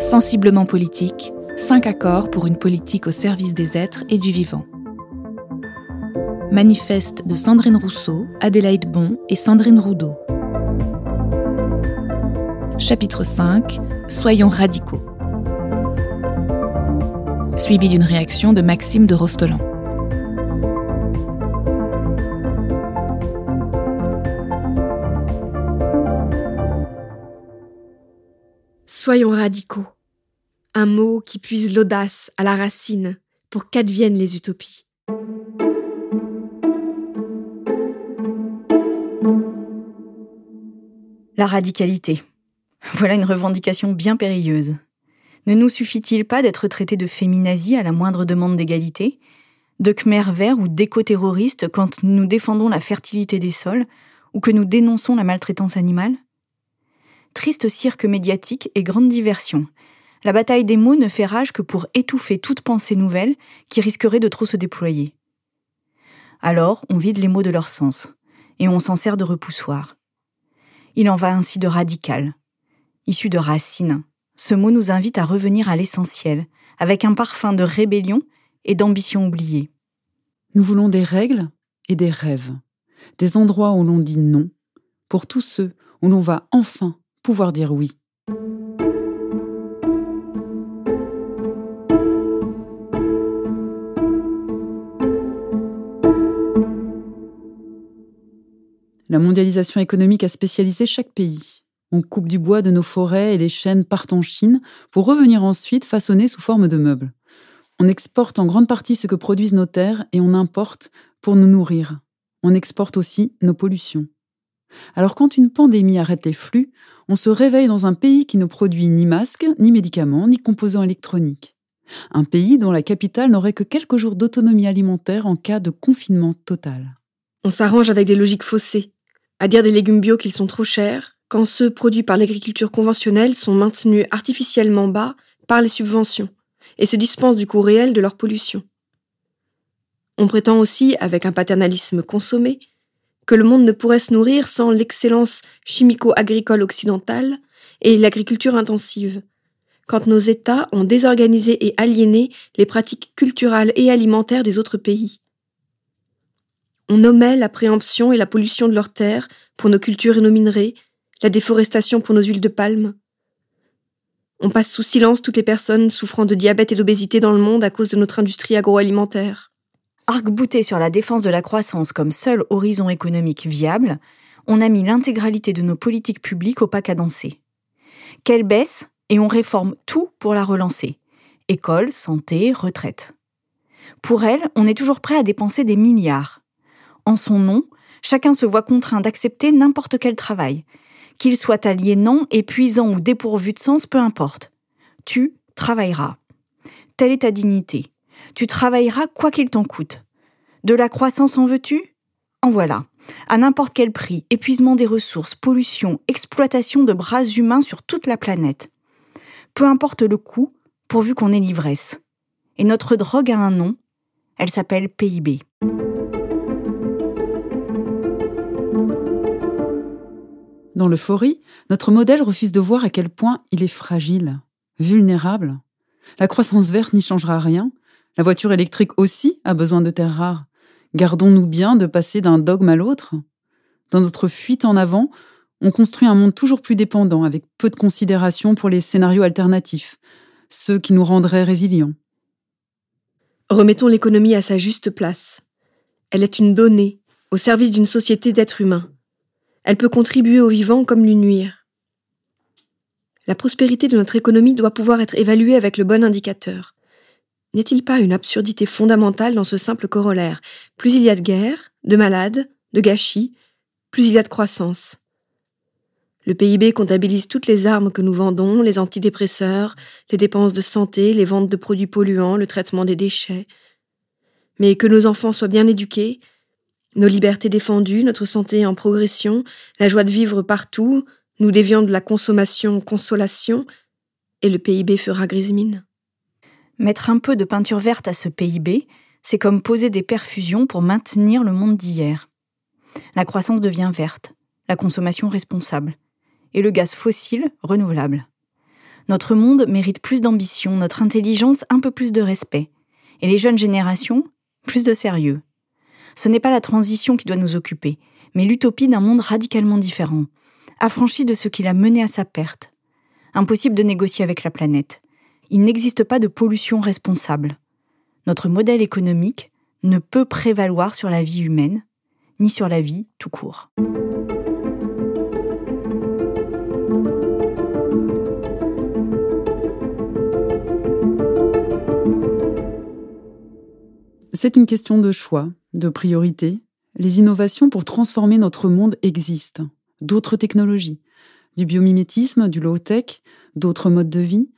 Sensiblement politique, cinq accords pour une politique au service des êtres et du vivant. Manifeste de Sandrine Rousseau, Adélaïde Bon et Sandrine Roudot. Chapitre 5 Soyons radicaux. Suivi d'une réaction de Maxime de Rostolan. Soyons radicaux. Un mot qui puise l'audace à la racine pour qu'adviennent les utopies. La radicalité. Voilà une revendication bien périlleuse. Ne nous suffit-il pas d'être traités de féminazis à la moindre demande d'égalité, de khmer vert ou d'éco-terroristes quand nous défendons la fertilité des sols ou que nous dénonçons la maltraitance animale? Triste cirque médiatique et grande diversion. La bataille des mots ne fait rage que pour étouffer toute pensée nouvelle qui risquerait de trop se déployer. Alors, on vide les mots de leur sens, et on s'en sert de repoussoir. Il en va ainsi de radical. Issu de racine, ce mot nous invite à revenir à l'essentiel, avec un parfum de rébellion et d'ambition oubliée. Nous voulons des règles et des rêves, des endroits où l'on dit non, pour tous ceux où l'on va enfin pouvoir dire oui. La mondialisation économique a spécialisé chaque pays. On coupe du bois de nos forêts et les chaînes partent en Chine pour revenir ensuite façonner sous forme de meubles. On exporte en grande partie ce que produisent nos terres et on importe pour nous nourrir. On exporte aussi nos pollutions. Alors quand une pandémie arrête les flux, on se réveille dans un pays qui ne produit ni masques, ni médicaments, ni composants électroniques. Un pays dont la capitale n'aurait que quelques jours d'autonomie alimentaire en cas de confinement total. On s'arrange avec des logiques faussées, à dire des légumes bio qu'ils sont trop chers, quand ceux produits par l'agriculture conventionnelle sont maintenus artificiellement bas par les subventions et se dispensent du coût réel de leur pollution. On prétend aussi, avec un paternalisme consommé, que le monde ne pourrait se nourrir sans l'excellence chimico-agricole occidentale et l'agriculture intensive, quand nos États ont désorganisé et aliéné les pratiques culturelles et alimentaires des autres pays. On nommait la préemption et la pollution de leurs terres pour nos cultures et nos minerais, la déforestation pour nos huiles de palme. On passe sous silence toutes les personnes souffrant de diabète et d'obésité dans le monde à cause de notre industrie agroalimentaire arc-bouté sur la défense de la croissance comme seul horizon économique viable, on a mis l'intégralité de nos politiques publiques au pas cadencé. Qu'elle baisse et on réforme tout pour la relancer. École, santé, retraite. Pour elle, on est toujours prêt à dépenser des milliards. En son nom, chacun se voit contraint d'accepter n'importe quel travail, qu'il soit aliénant, épuisant ou dépourvu de sens, peu importe. Tu travailleras. Telle est ta dignité. Tu travailleras quoi qu'il t'en coûte. De la croissance en veux-tu? En voilà. À n'importe quel prix, épuisement des ressources, pollution, exploitation de bras humains sur toute la planète. Peu importe le coût, pourvu qu'on ait l'ivresse. Et notre drogue a un nom, elle s'appelle PIB. Dans l'euphorie, notre modèle refuse de voir à quel point il est fragile, vulnérable. La croissance verte n'y changera rien, la voiture électrique aussi a besoin de terres rares. Gardons-nous bien de passer d'un dogme à l'autre Dans notre fuite en avant, on construit un monde toujours plus dépendant, avec peu de considération pour les scénarios alternatifs, ceux qui nous rendraient résilients. Remettons l'économie à sa juste place. Elle est une donnée, au service d'une société d'êtres humains. Elle peut contribuer au vivant comme lui nuire. La prospérité de notre économie doit pouvoir être évaluée avec le bon indicateur. N'est-il pas une absurdité fondamentale dans ce simple corollaire? Plus il y a de guerre, de malades, de gâchis, plus il y a de croissance. Le PIB comptabilise toutes les armes que nous vendons, les antidépresseurs, les dépenses de santé, les ventes de produits polluants, le traitement des déchets. Mais que nos enfants soient bien éduqués, nos libertés défendues, notre santé en progression, la joie de vivre partout, nous dévions de la consommation consolation, et le PIB fera grise mine. Mettre un peu de peinture verte à ce PIB, c'est comme poser des perfusions pour maintenir le monde d'hier. La croissance devient verte, la consommation responsable, et le gaz fossile renouvelable. Notre monde mérite plus d'ambition, notre intelligence un peu plus de respect. Et les jeunes générations, plus de sérieux. Ce n'est pas la transition qui doit nous occuper, mais l'utopie d'un monde radicalement différent, affranchi de ce qui l'a mené à sa perte. Impossible de négocier avec la planète. Il n'existe pas de pollution responsable. Notre modèle économique ne peut prévaloir sur la vie humaine, ni sur la vie tout court. C'est une question de choix, de priorité. Les innovations pour transformer notre monde existent. D'autres technologies, du biomimétisme, du low-tech, d'autres modes de vie.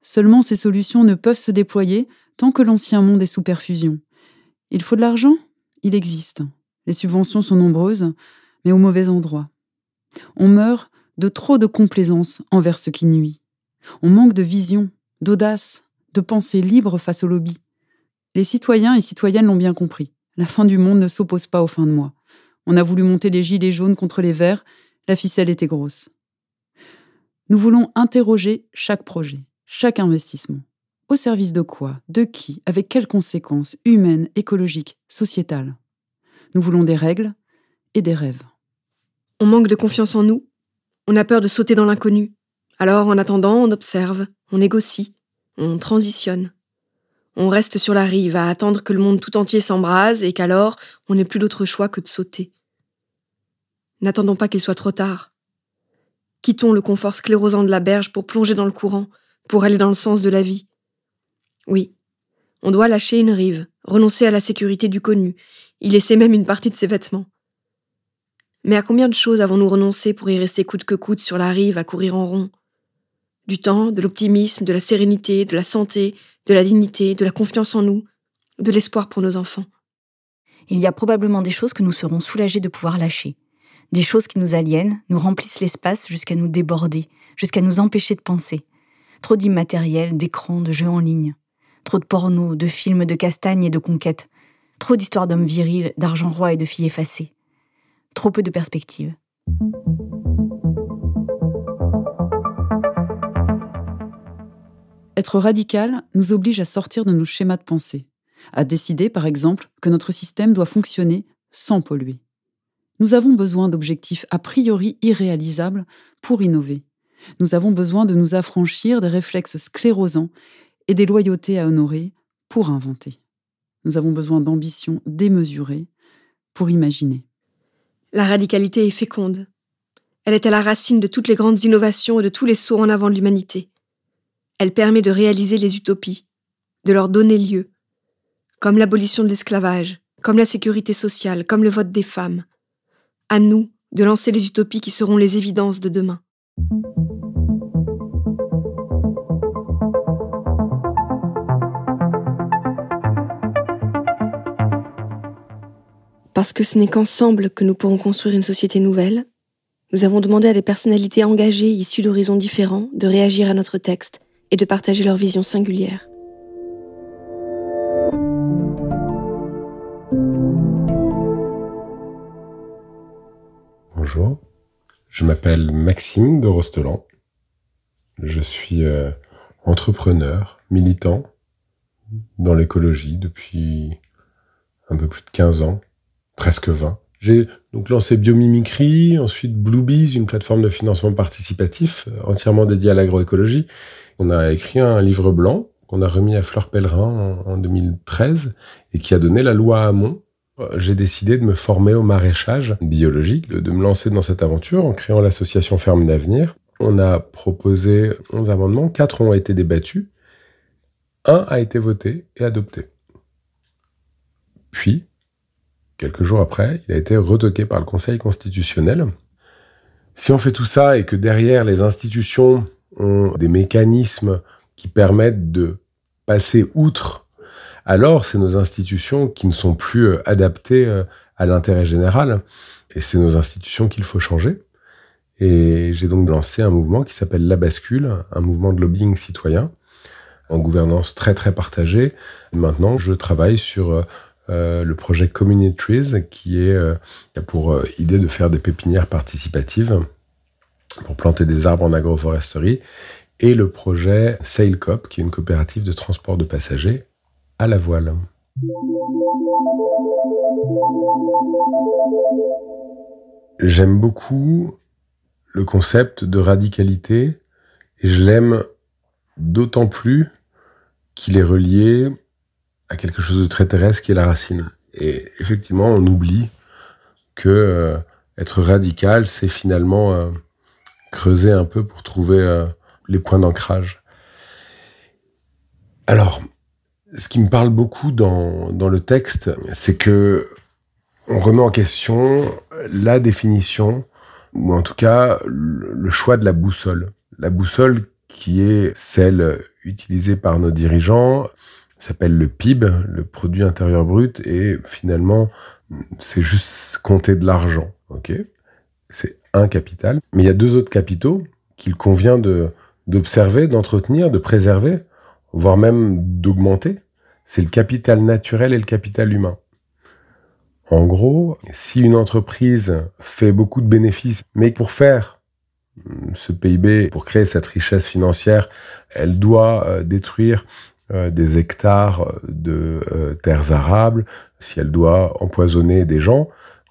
Seulement ces solutions ne peuvent se déployer tant que l'ancien monde est sous perfusion. Il faut de l'argent? Il existe. Les subventions sont nombreuses, mais au mauvais endroit. On meurt de trop de complaisance envers ce qui nuit. On manque de vision, d'audace, de pensée libre face au lobby. Les citoyens et citoyennes l'ont bien compris. La fin du monde ne s'oppose pas aux fins de mois. On a voulu monter les gilets jaunes contre les verts, la ficelle était grosse. Nous voulons interroger chaque projet, chaque investissement. Au service de quoi? De qui? Avec quelles conséquences humaines, écologiques, sociétales? Nous voulons des règles et des rêves. On manque de confiance en nous. On a peur de sauter dans l'inconnu. Alors, en attendant, on observe, on négocie, on transitionne. On reste sur la rive à attendre que le monde tout entier s'embrase et qu'alors on n'ait plus d'autre choix que de sauter. N'attendons pas qu'il soit trop tard. Quittons le confort sclérosant de la berge pour plonger dans le courant, pour aller dans le sens de la vie. Oui, on doit lâcher une rive, renoncer à la sécurité du connu, y laisser même une partie de ses vêtements. Mais à combien de choses avons-nous renoncé pour y rester coûte que coûte sur la rive à courir en rond? Du temps, de l'optimisme, de la sérénité, de la santé, de la dignité, de la confiance en nous, de l'espoir pour nos enfants. Il y a probablement des choses que nous serons soulagés de pouvoir lâcher. Des choses qui nous aliènent, nous remplissent l'espace jusqu'à nous déborder, jusqu'à nous empêcher de penser. Trop d'immatériel, d'écrans, de jeux en ligne. Trop de porno, de films de castagne et de conquêtes. Trop d'histoires d'hommes virils, d'argent roi et de filles effacées. Trop peu de perspectives. Être radical nous oblige à sortir de nos schémas de pensée, à décider, par exemple, que notre système doit fonctionner sans polluer. Nous avons besoin d'objectifs a priori irréalisables pour innover. Nous avons besoin de nous affranchir des réflexes sclérosants et des loyautés à honorer pour inventer. Nous avons besoin d'ambitions démesurées pour imaginer. La radicalité est féconde. Elle est à la racine de toutes les grandes innovations et de tous les sauts en avant de l'humanité. Elle permet de réaliser les utopies, de leur donner lieu, comme l'abolition de l'esclavage, comme la sécurité sociale, comme le vote des femmes. À nous de lancer les utopies qui seront les évidences de demain. Parce que ce n'est qu'ensemble que nous pourrons construire une société nouvelle, nous avons demandé à des personnalités engagées issues d'horizons différents de réagir à notre texte et de partager leur vision singulière. Bonjour, je m'appelle Maxime de Rostelan. Je suis euh, entrepreneur, militant dans l'écologie depuis un peu plus de 15 ans, presque 20. J'ai donc lancé Biomimicry, ensuite Bluebees, une plateforme de financement participatif euh, entièrement dédiée à l'agroécologie, on a écrit un livre blanc qu'on a remis à Fleur Pellerin en, 2013 et qui a donné la loi Hamon. Euh, j'ai décidé de me former au maraîchage biologique, de, me lancer dans cette aventure en créant l'association Ferme d'Avenir. On a proposé 11 amendements, 4 ont été débattus, un a été voté et adopté. Puis, quelques jours après, il a été retoqué par le Conseil constitutionnel. Si on fait tout ça et que derrière les institutions ont des mécanismes qui permettent de passer outre, alors c'est nos institutions qui ne sont plus euh, adaptées euh, à l'intérêt général. Et c'est nos institutions qu'il faut changer. Et j'ai donc lancé un mouvement qui s'appelle La Bascule, un mouvement de lobbying citoyen, en gouvernance très très partagée. maintenant, je travaille sur euh, le projet Community Trees, qui est pour idée de faire des pépinières participatives pour planter des arbres en agroforesterie et le projet SailCop, qui est une coopérative de transport de passagers à la voile. J'aime beaucoup le concept de radicalité et je l'aime d'autant plus qu'il est relié à quelque chose de très terrestre qui est la racine. Et effectivement, on oublie que euh, être radical, c'est finalement euh, creuser un peu pour trouver euh, les points d'ancrage. Alors, ce qui me parle beaucoup dans, dans le texte, c'est que on remet en question la définition, ou en tout cas le choix de la boussole. La boussole qui est celle utilisée par nos dirigeants, s'appelle le PIB, le produit intérieur brut, et finalement, c'est juste compter de l'argent, ok? C'est un capital. Mais il y a deux autres capitaux qu'il convient de d'observer, d'entretenir, de préserver, voire même d'augmenter. C'est le capital naturel et le capital humain. En gros, si une entreprise fait beaucoup de bénéfices, mais pour faire ce PIB, pour créer cette richesse financière, elle doit euh, détruire euh, des hectares de euh, terres arables, si elle doit empoisonner des gens,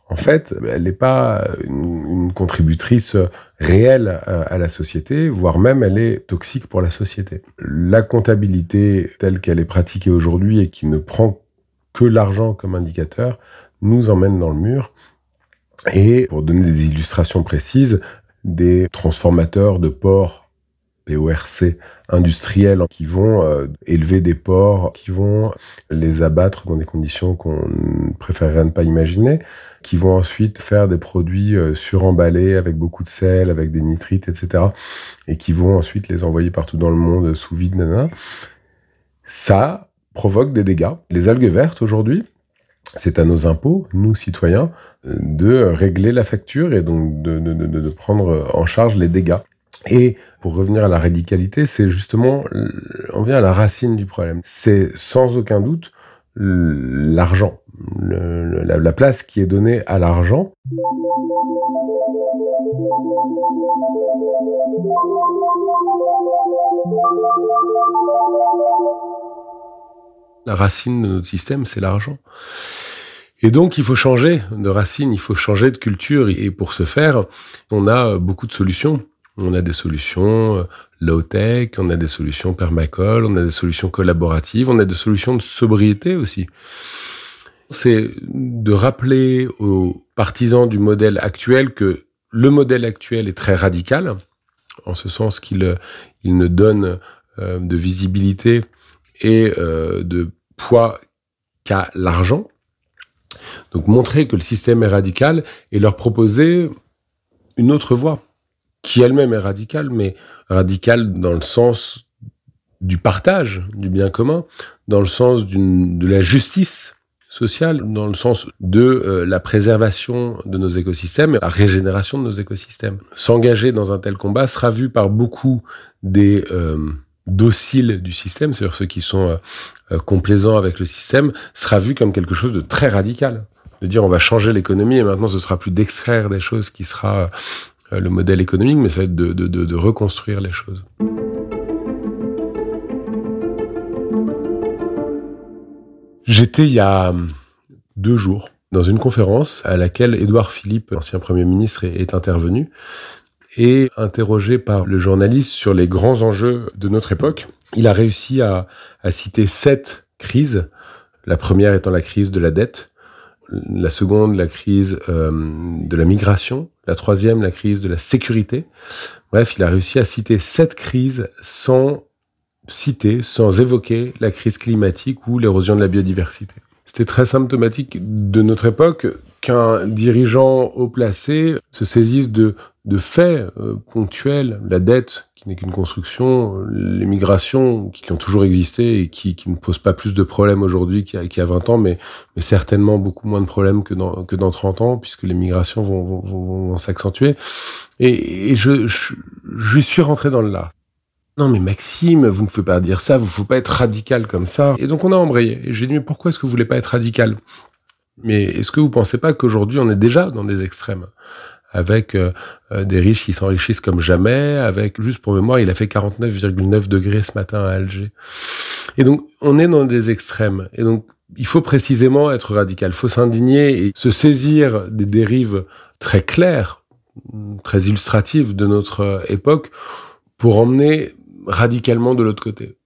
en fait, elle n'est pas une, contributrice réelle à, la société, voire même elle est toxique pour la société. La comptabilité telle qu'elle est pratiquée aujourd'hui et qui ne prend que l'argent comme indicateur nous emmène dans le mur. Et pour donner des illustrations précises, des transformateurs de porcs PORC industriels qui vont euh, élever des porcs, qui vont les abattre dans des conditions qu'on préférerait ne pas imaginer, qui vont ensuite faire des produits euh, suremballés avec beaucoup de sel, avec des nitrites, etc. Et qui vont ensuite les envoyer partout dans le monde sous vide, nanana. Ça provoque des dégâts. Les algues vertes aujourd'hui, c'est à nos impôts, nous citoyens, de régler la facture et donc de prendre en charge les dégâts. Et pour revenir à la radicalité, c'est justement, on vient à la racine du problème. C'est sans aucun doute l'argent, la, place qui est donnée à l'argent. La racine de notre système, c'est l'argent. Et donc, il faut changer de racine, il faut changer de culture. Et pour ce faire, on a beaucoup de solutions. On a des solutions euh, low-tech, on a des solutions permacoles, on a des solutions collaboratives, on a des solutions de sobriété aussi. C'est de rappeler aux partisans du modèle actuel que le modèle actuel est très radical, en ce sens qu'il il ne donne euh, de visibilité et euh, de poids qu'à l'argent. Donc montrer que le système est radical et leur proposer une autre voie qui elle-même est radicale, mais radicale dans le sens du partage du bien commun, dans le sens de la justice sociale, dans le sens de euh, la préservation de nos écosystèmes, la régénération de nos écosystèmes. S'engager dans un tel combat sera vu par beaucoup des euh, dociles du système, c'est-à-dire ceux qui sont euh, complaisants avec le système, sera vu comme quelque chose de très radical. De dire on va changer l'économie et maintenant ce sera plus d'extraire des choses qui sera euh, le modèle économique, mais ça va être de, de, de, de reconstruire les choses. J'étais il y a hum, deux jours dans une conférence à laquelle Édouard Philippe, l'ancien Premier ministre, est intervenu et interrogé par le journaliste sur les grands enjeux de notre époque. Il a réussi à, à citer sept crises, la première étant la crise de la dette, la seconde, la crise euh, de la migration, la troisième, la crise de la sécurité. Bref, il a réussi à citer sept crises sans citer, sans évoquer la crise climatique ou l'érosion de la biodiversité. C'était très symptomatique de notre époque qu'un dirigeant haut placé se saisisse de, de faits euh, ponctuels, la dette qui n'est qu'une construction, les migrations qui, ont toujours existé et qui, qui ne posent pas plus de problèmes aujourd'hui qu'il y, a 20 ans, mais, mais certainement beaucoup moins de problèmes que dans, que dans 30 ans, puisque les migrations vont, vont, vont, s'accentuer. Et, et je, je, je suis rentré dans le là. Non mais Maxime, vous ne pouvez pas dire ça, vous ne faut pas être radical comme ça. Et donc on a embrayé. Et j'ai dit mais pourquoi est-ce que vous voulez pas être radical? Mais est-ce que vous pensez pas qu'aujourd'hui on est déjà dans des extrêmes? Avec euh, euh, des riches qui s'enrichissent comme jamais, avec, juste pour mémoire, il a fait 49,9 degrés ce matin à Alger. Et donc, on est dans des extrêmes. Et donc, il faut précisément être radical, il faut s'indigner et se saisir des dérives très claires, très illustratives de notre époque pour emmener radicalement de l'autre côté.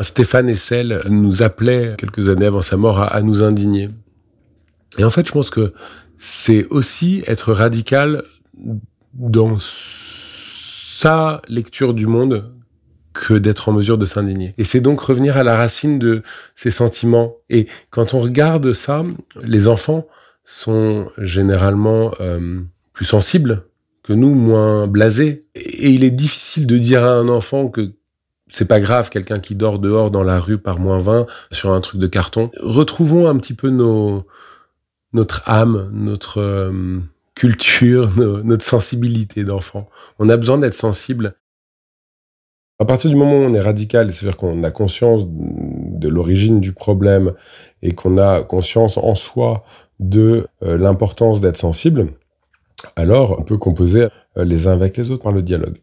Stéphane Essel nous appelait quelques années avant sa mort à, nous indigner. Et en fait, je pense que c'est aussi être radical dans sa lecture du monde que d'être en mesure de s'indigner. Et c'est donc revenir à la racine de ces sentiments. Et quand on regarde ça, les enfants sont généralement euh, plus sensibles que nous, moins blasés. Et il est difficile de dire à un enfant que c'est pas grave, quelqu'un qui dort dehors dans la rue par moins 20 sur un truc de carton. Retrouvons un petit peu nos, notre âme, notre euh, culture, notre sensibilité d'enfant. On a besoin d'être sensible. À partir du moment où on est radical, c'est-à-dire qu'on a conscience de l'origine du problème et qu'on a conscience en soi de euh, l'importance d'être sensible, alors on peut composer euh, les uns avec les autres par le dialogue.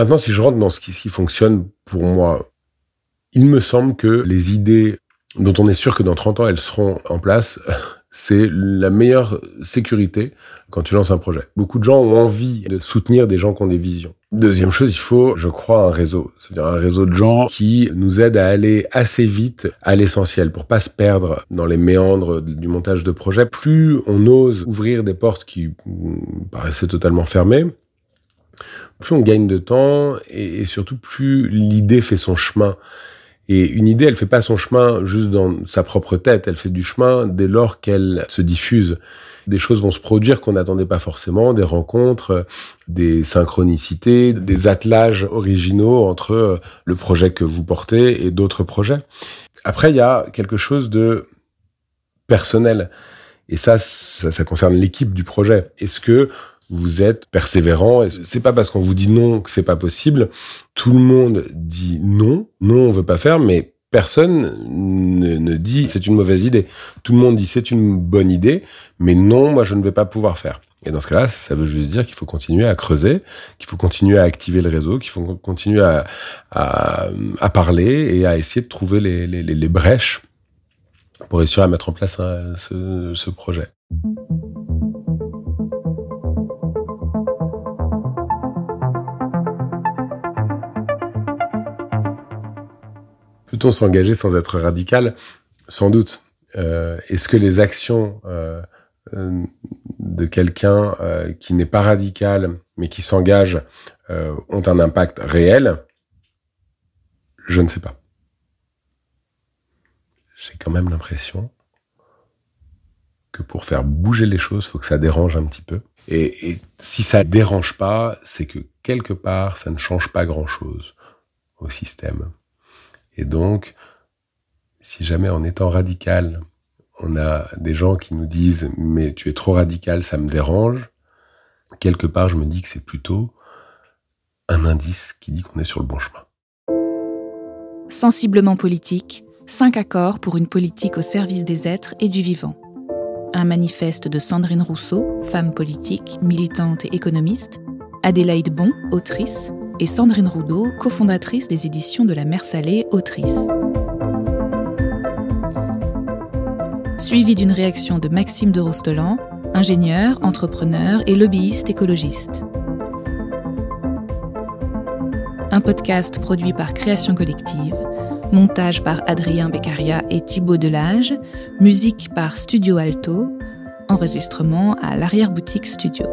Maintenant, si je rentre dans ce qui, fonctionne pour moi, il me semble que les idées dont on est sûr que dans 30 ans elles seront en place, c'est la meilleure sécurité quand tu lances un projet. Beaucoup de gens ont envie de soutenir des gens qui ont des visions. Deuxième chose, il faut, je crois, un réseau. C'est-à-dire un réseau de gens qui nous aident à aller assez vite à l'essentiel pour pas se perdre dans les méandres du montage de projet. Plus on ose ouvrir des portes qui paraissaient totalement fermées, plus on gagne de temps et, surtout plus l'idée fait son chemin. Et une idée, elle fait pas son chemin juste dans sa propre tête, elle fait du chemin dès lors qu'elle se diffuse. Des choses vont se produire qu'on n'attendait pas forcément, des rencontres, des synchronicités, des attelages originaux entre le projet que vous portez et d'autres projets. Après, il y a quelque chose de personnel. Et ça, ça, ça concerne l'équipe du projet. Est-ce que vous êtes persévérant. C'est pas parce qu'on vous dit non que c'est pas possible. Tout le monde dit non, non, on veut pas faire, mais personne ne, dit c'est une mauvaise idée. Tout le monde dit c'est une bonne idée, mais non, moi je ne vais pas pouvoir faire. Et dans ce cas-là, ça veut juste dire qu'il faut continuer à creuser, qu'il faut continuer à activer le réseau, qu'il faut continuer à, parler et à essayer de trouver les, les, brèches pour réussir à mettre en place euh, ce projet. Peut-on s'engager sans être radical Sans doute. Euh, est-ce que les actions euh, euh, de quelqu'un qui n'est pas radical mais qui s'engage ont un impact réel? Je ne sais pas. J'ai quand même l'impression que pour faire bouger les choses, il faut que ça dérange un petit peu. Et, et si ça dérange pas, c'est que quelque part, ça ne change pas grand-chose au système. Et donc, si jamais en étant radical, on a des gens qui nous disent mais tu es trop radical, ça me dérange, quelque part je me dis que c'est plutôt un indice qui dit qu'on est sur le bon chemin. Sensiblement politique, cinq accords pour une politique au service des êtres et du vivant. Un manifeste de Sandrine Rousseau, femme politique, militante et économiste, Adélaïde Bon, autrice, et Sandrine Roudot, cofondatrice des éditions de la Mer Salée, autrice. Suivi d'une réaction de Maxime de Rostelan, ingénieur, entrepreneur et lobbyiste écologiste. Un podcast produit par Création Collective, montage par Adrien Beccaria et Thibaut Delage, musique par Studio Alto, enregistrement à l'arrière-boutique Studio.